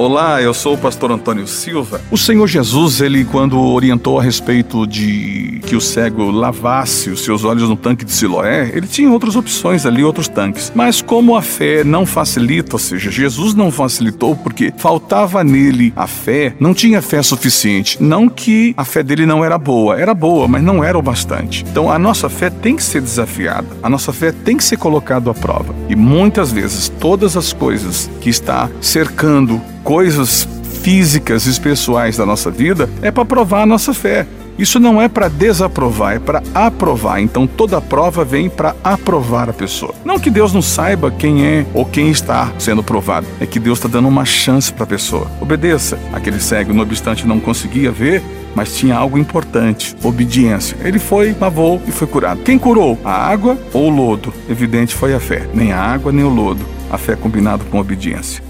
Olá, eu sou o pastor Antônio Silva. O Senhor Jesus, ele quando orientou a respeito de que o cego lavasse os seus olhos no tanque de Siloé, ele tinha outras opções ali, outros tanques. Mas como a fé não facilita, ou seja, Jesus não facilitou porque faltava nele a fé, não tinha fé suficiente. Não que a fé dele não era boa, era boa, mas não era o bastante. Então a nossa fé tem que ser desafiada, a nossa fé tem que ser colocada à prova. E muitas vezes todas as coisas que está cercando coisas físicas e pessoais da nossa vida é para provar a nossa fé. Isso não é para desaprovar, é para aprovar. Então toda prova vem para aprovar a pessoa. Não que Deus não saiba quem é ou quem está sendo provado, é que Deus está dando uma chance para a pessoa. Obedeça. Aquele cego, no obstante, não conseguia ver, mas tinha algo importante: obediência. Ele foi, lavou e foi curado. Quem curou? A água ou o lodo? Evidente foi a fé. Nem a água nem o lodo. A fé combinado com a obediência.